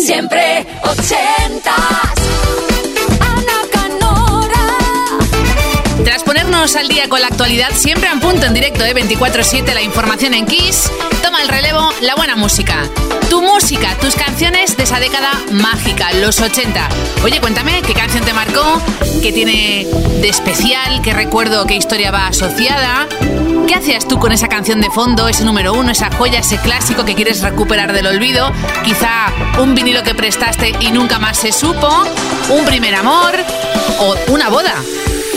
Siempre ochentas. Ana Canora. Tras ponernos al día con la actualidad, siempre a un punto en directo de 24-7 la información en Kiss, toma el relevo la buena música. Tu música, tus canciones de esa década mágica, los 80. Oye, cuéntame qué canción te marcó, qué tiene de especial, qué recuerdo, qué historia va asociada. ¿Qué hacías tú con esa canción de fondo, ese número uno, esa joya, ese clásico que quieres recuperar del olvido? Quizá un vinilo que prestaste y nunca más se supo, un primer amor o una boda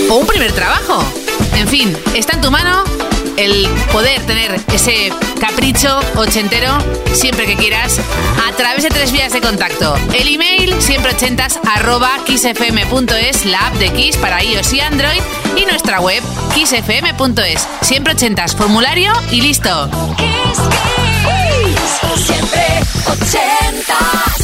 o un primer trabajo. En fin, está en tu mano el poder tener ese capricho ochentero siempre que quieras a través de tres vías de contacto. El email siempre ochentas arroba la app de Kiss para iOS y Android y nuestra web kissfm.es. Siempre ochentas, formulario y listo. Kiss, Kiss. Siempre ochentas.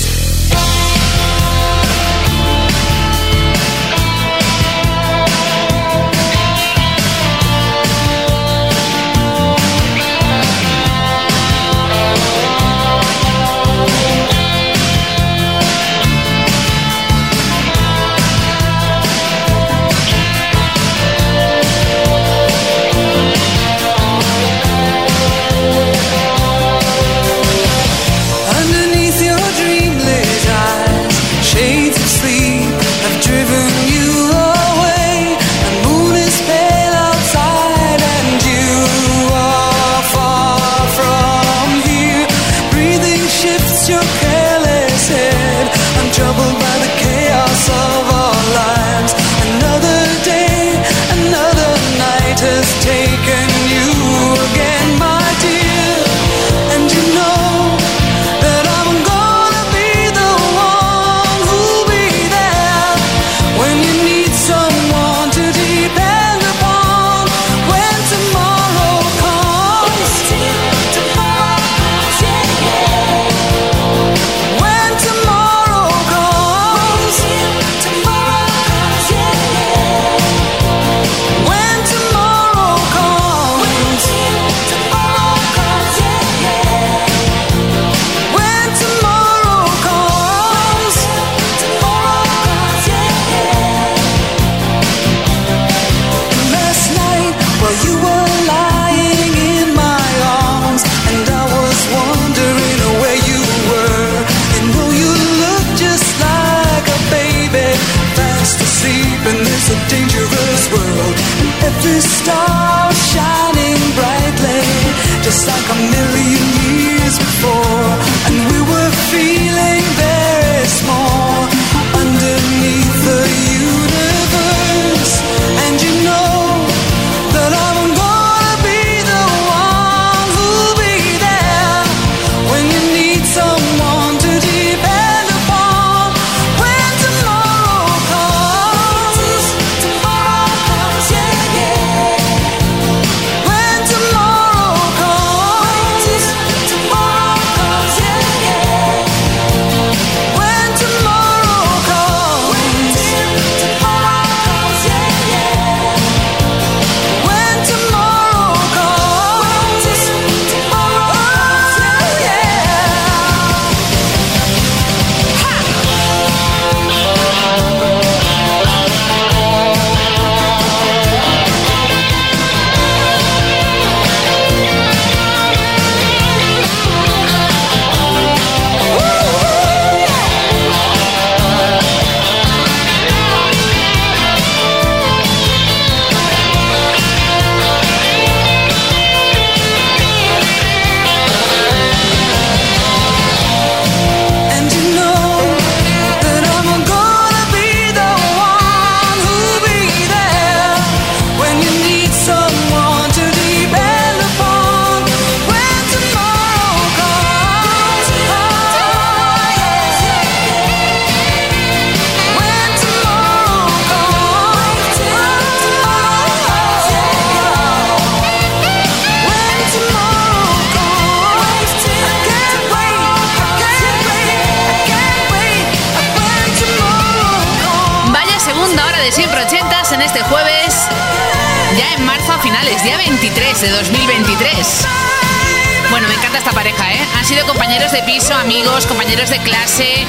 Bueno, me encanta esta pareja, ¿eh? Han sido compañeros de piso, amigos, compañeros de clase,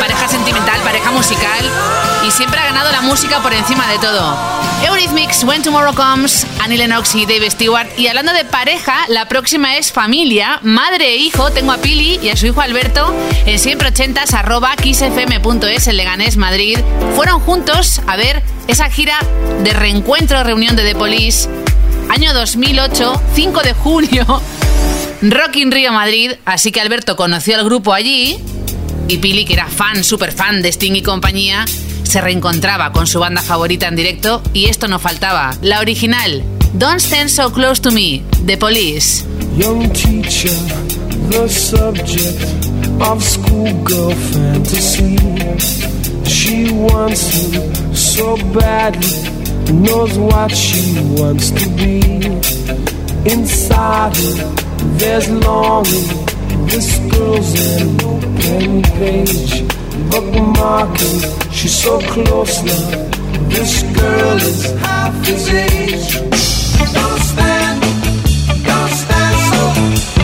pareja sentimental, pareja musical y siempre ha ganado la música por encima de todo. Eurythmics, When Tomorrow Comes, Annie Lennox y Dave Stewart. Y hablando de pareja, la próxima es familia, madre e hijo. Tengo a Pili y a su hijo Alberto en siempre ochentas arroba kissfm.es en Leganés, Madrid. Fueron juntos a ver esa gira de reencuentro, reunión de The Police año 2008, 5 de junio, Rock in Rio Madrid, así que Alberto conoció al grupo allí y Pili, que era fan, súper fan de Sting y compañía, se reencontraba con su banda favorita en directo y esto no faltaba, la original, Don't Stand So Close to Me, The Police. Young teacher, the subject of schoolgirl fantasy. She wants him so badly, knows what she wants to be. Inside there's longing. This girl's an open page, bookmarking. She's so close now. This girl is half his age. Don't stand, don't stand so,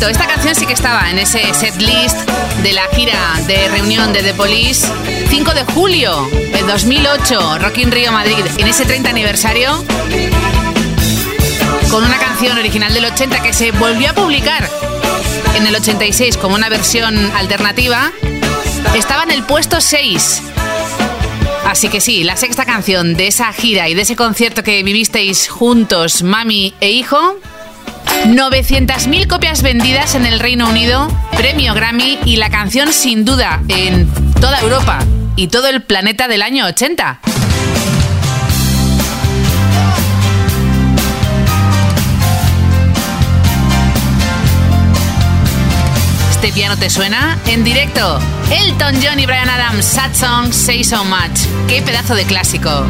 Esta canción sí que estaba en ese set list de la gira de reunión de The Police. 5 de julio de 2008, Rock in Rio Madrid, en ese 30 aniversario, con una canción original del 80 que se volvió a publicar en el 86 como una versión alternativa, estaba en el puesto 6. Así que sí, la sexta canción de esa gira y de ese concierto que vivisteis juntos, mami e hijo, 900.000 copias vendidas en el Reino Unido, premio Grammy y la canción sin duda en toda Europa y todo el planeta del año 80. ¿Este piano te suena? En directo, Elton John y Brian Adams, Sad Song, Say So Much. ¡Qué pedazo de clásico!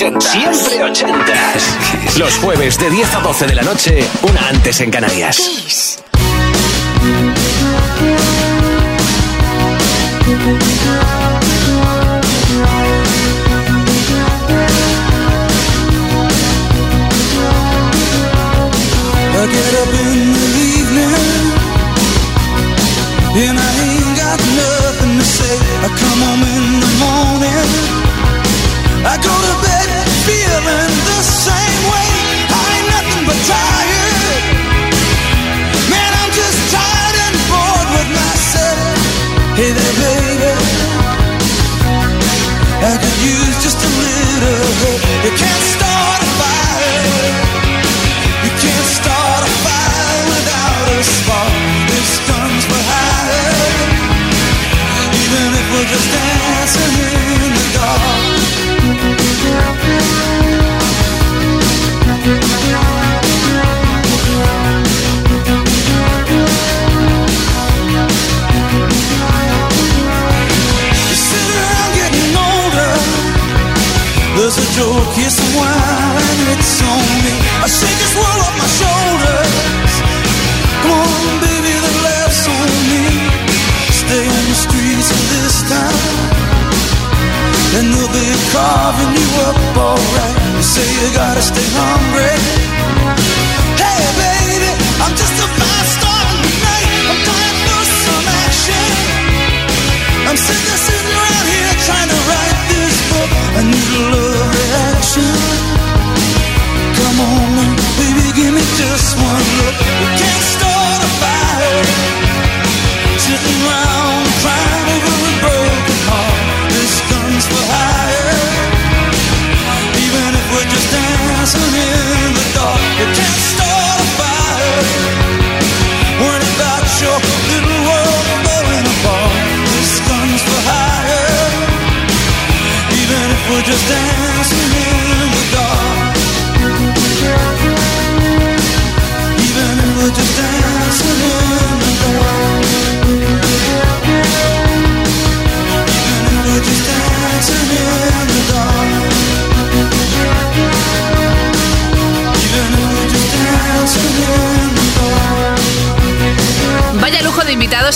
Ochentas. Siempre ochentas. Los jueves de 10 a 12 de la noche, una antes en Canarias. Kiss. I get up in the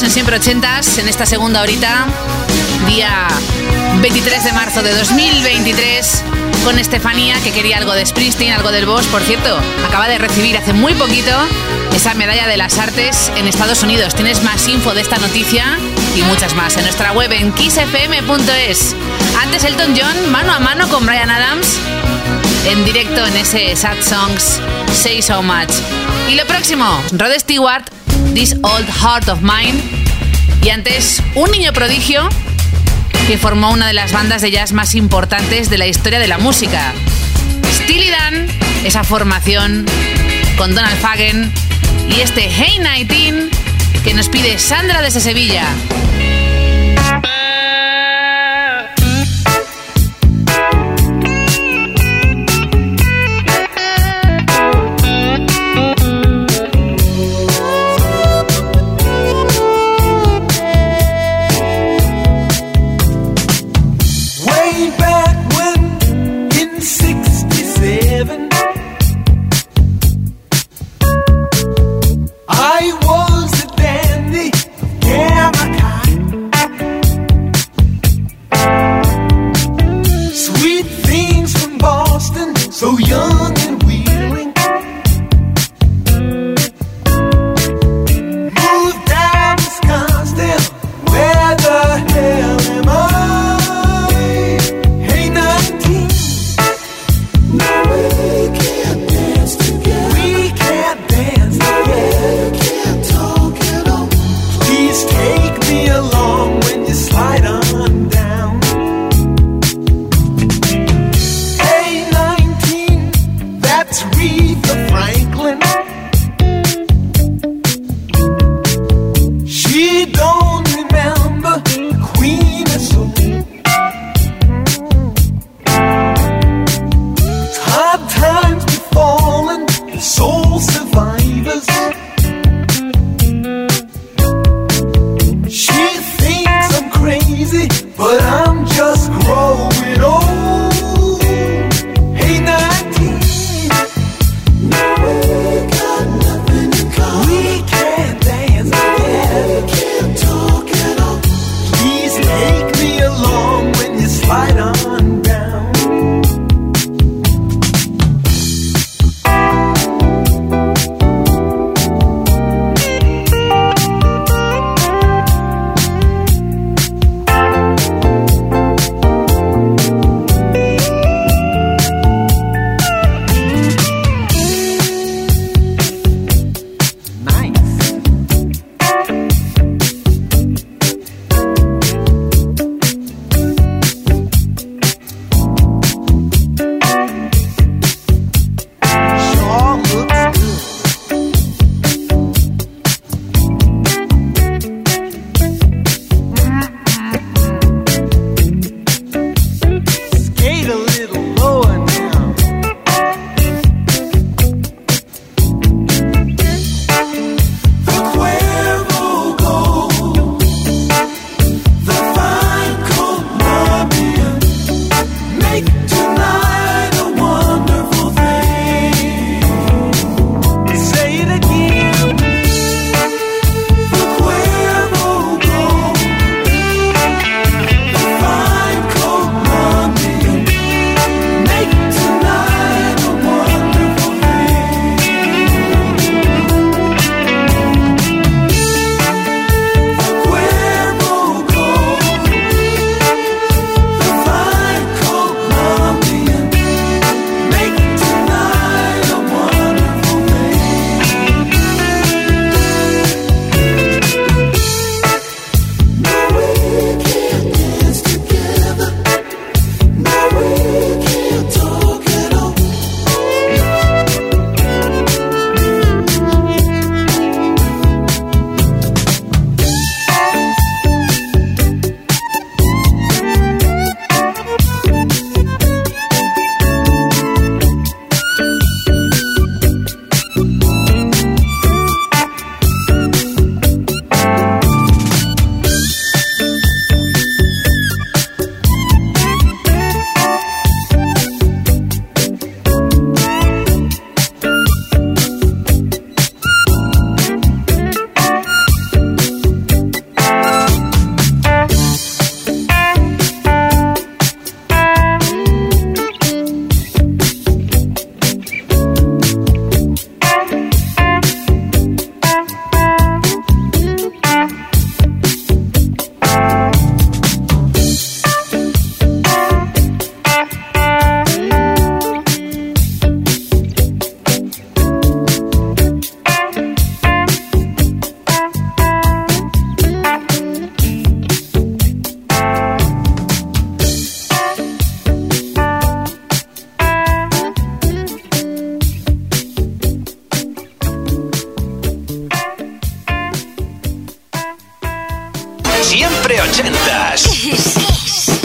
en Siempre Ochentas en esta segunda horita, día 23 de marzo de 2023, con Estefanía, que quería algo de Springsteen, algo del Boss. Por cierto, acaba de recibir hace muy poquito esa medalla de las artes en Estados Unidos. Tienes más info de esta noticia y muchas más en nuestra web en kissfm.es. Antes Elton John, mano a mano con Brian Adams, en directo en ese Sad Songs Say So Much. Y lo próximo, Rod Stewart, This Old Heart of Mine. Y antes, un niño prodigio que formó una de las bandas de jazz más importantes de la historia de la música. Steely Dan, esa formación con Donald Fagen y este Hey 19 que nos pide Sandra desde Sevilla.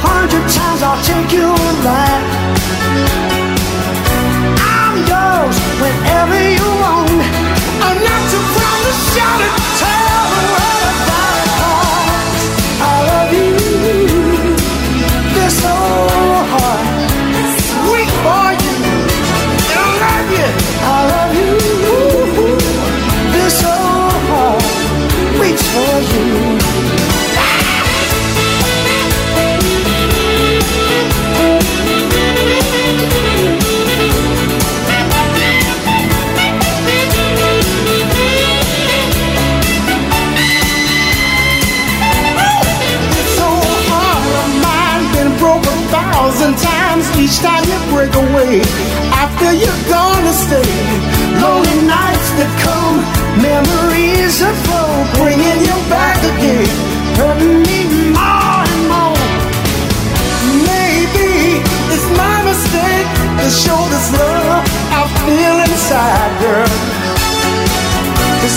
hundred times I'll take you alive. I'm yours whenever you after you're gone to stay. Lonely nights that come, memories of folk bringing you back again, hurting me more and more. Maybe it's my mistake to show this love I feel inside, girl. Cause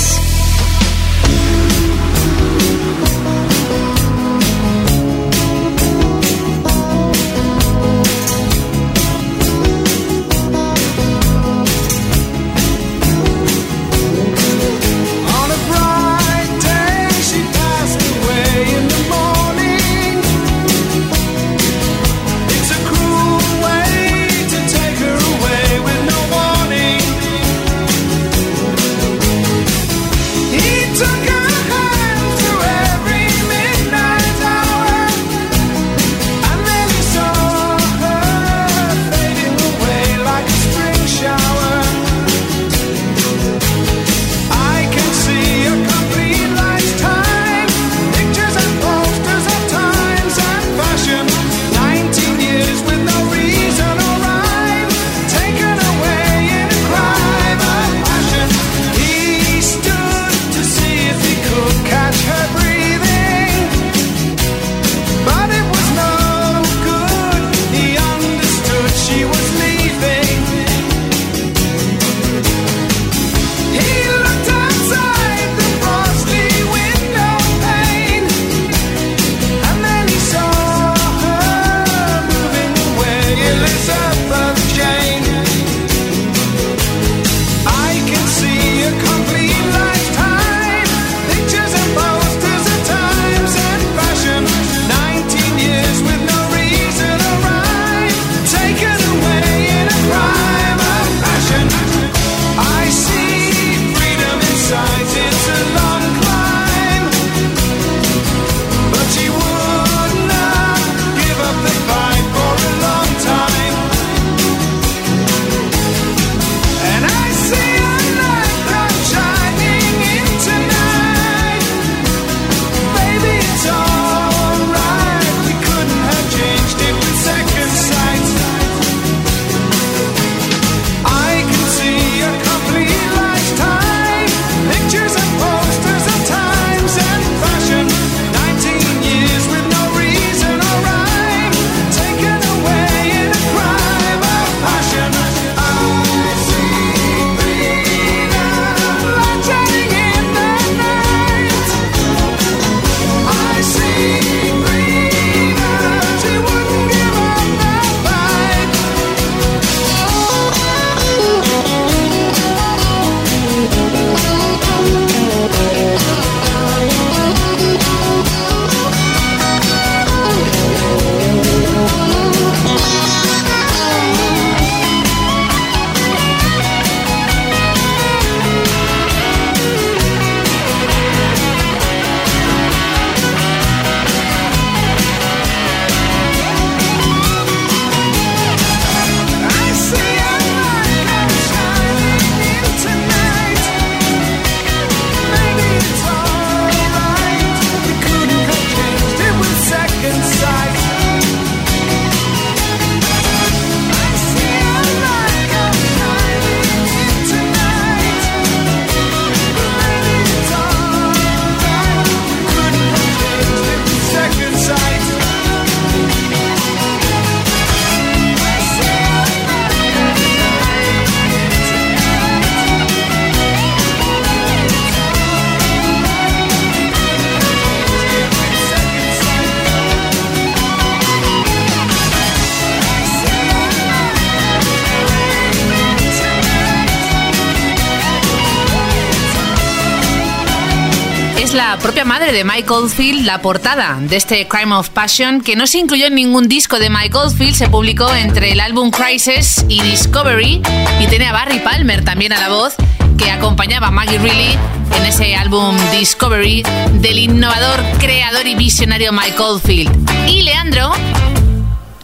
La propia madre de Mike Oldfield la portada de este Crime of Passion, que no se incluyó en ningún disco de Mike Oldfield, se publicó entre el álbum Crisis y Discovery, y tiene a Barry Palmer también a la voz, que acompañaba a Maggie Reilly en ese álbum Discovery del innovador, creador y visionario Mike Oldfield. Y Leandro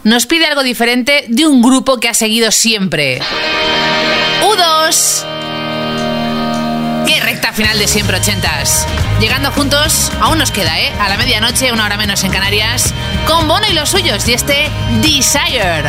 nos pide algo diferente de un grupo que ha seguido siempre. U2. Qué recta final de siempre ochentas. Llegando juntos, aún nos queda, ¿eh? A la medianoche, una hora menos en Canarias, con Bono y los suyos y este Desire.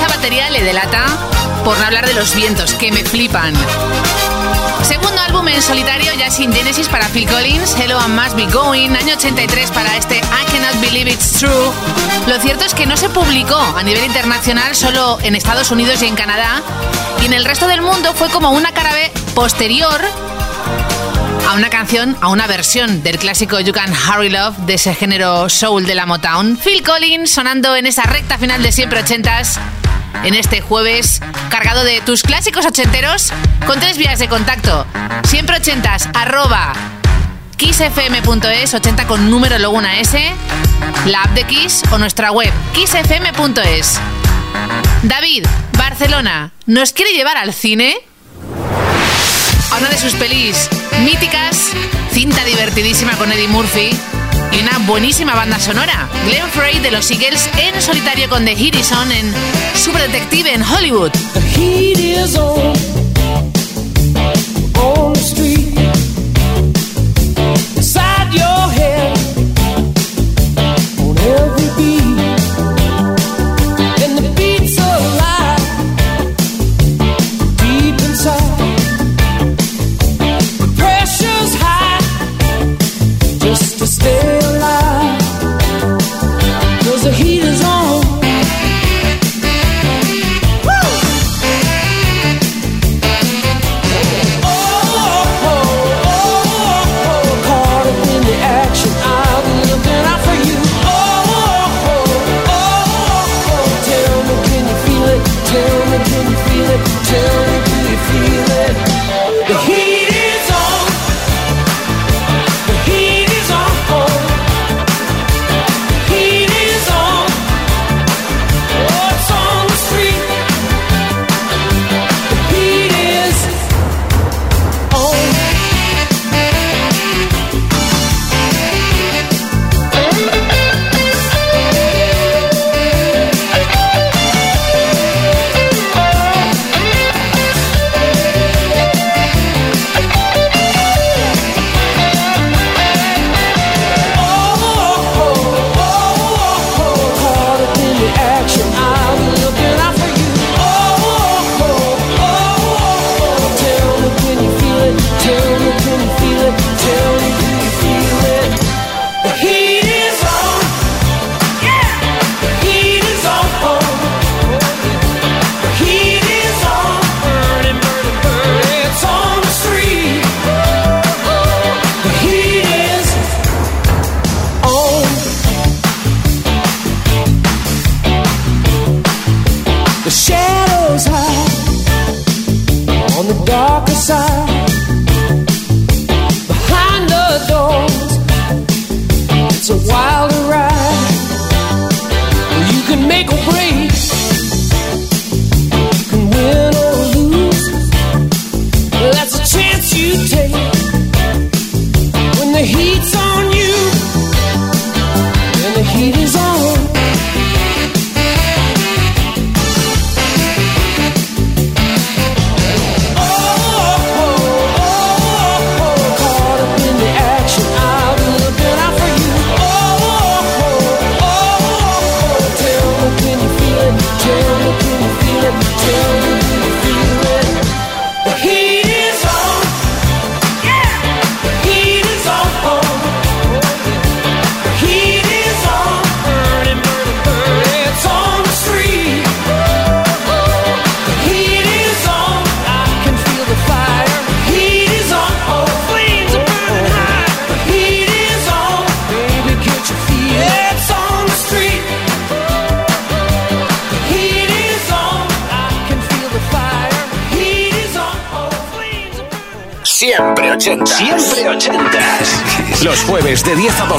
Batería le delata, por no hablar de los vientos, que me flipan. Segundo álbum en solitario ya sin Genesis para Phil Collins, Hello and Must Be Going, año 83 para este I Cannot Believe It's True. Lo cierto es que no se publicó a nivel internacional, solo en Estados Unidos y en Canadá, y en el resto del mundo fue como una cara B posterior a una canción, a una versión del clásico You Can Hurry Love de ese género soul de la Motown. Phil Collins sonando en esa recta final de siempre ochentas en este jueves cargado de tus clásicos ochenteros con tres vías de contacto. Siempre ochentas, arroba kissfm.es, 80 con número luego una S, la app de Kiss o nuestra web kissfm.es. David, Barcelona, ¿nos quiere llevar al cine? A una de sus pelis míticas, cinta divertidísima con Eddie Murphy y una buenísima banda sonora. Glenn Frey de los Eagles en solitario con The Heat Is On en Super Detective en Hollywood. The heat is on on the street. Inside your head,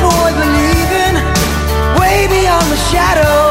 boy believing way beyond the shadow.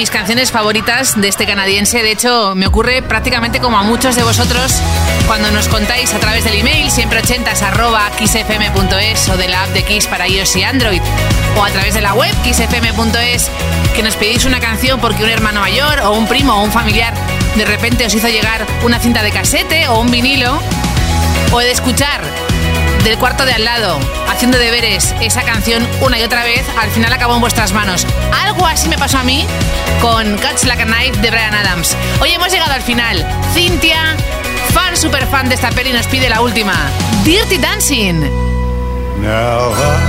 Mis canciones favoritas de este canadiense. De hecho, me ocurre prácticamente como a muchos de vosotros cuando nos contáis a través del email siempre ochentas arroba kissfm.es o de la app de Kiss para iOS y Android o a través de la web kissfm.es que nos pedís una canción porque un hermano mayor o un primo o un familiar de repente os hizo llegar una cinta de casete o un vinilo o de escuchar del cuarto de al lado, haciendo deberes esa canción una y otra vez, al final acabó en vuestras manos. Algo así me pasó a mí con Catch Like a Knife de Brian Adams. Hoy hemos llegado al final. Cintia, fan super fan de esta peli, nos pide la última: Dirty Dancing. Now I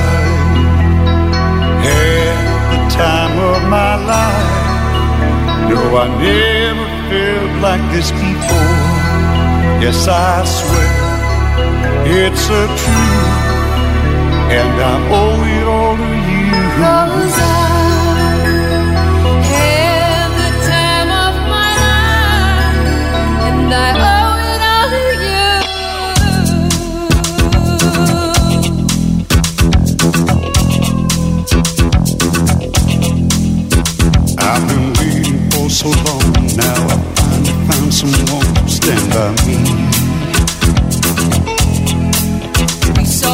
had the time of my life. No, I never felt like this before. Yes, I swear. It's a truth, and I owe it all to you. Cause the time of my life, and I owe it all to you. I've been for so long, now I finally found someone to stand by me.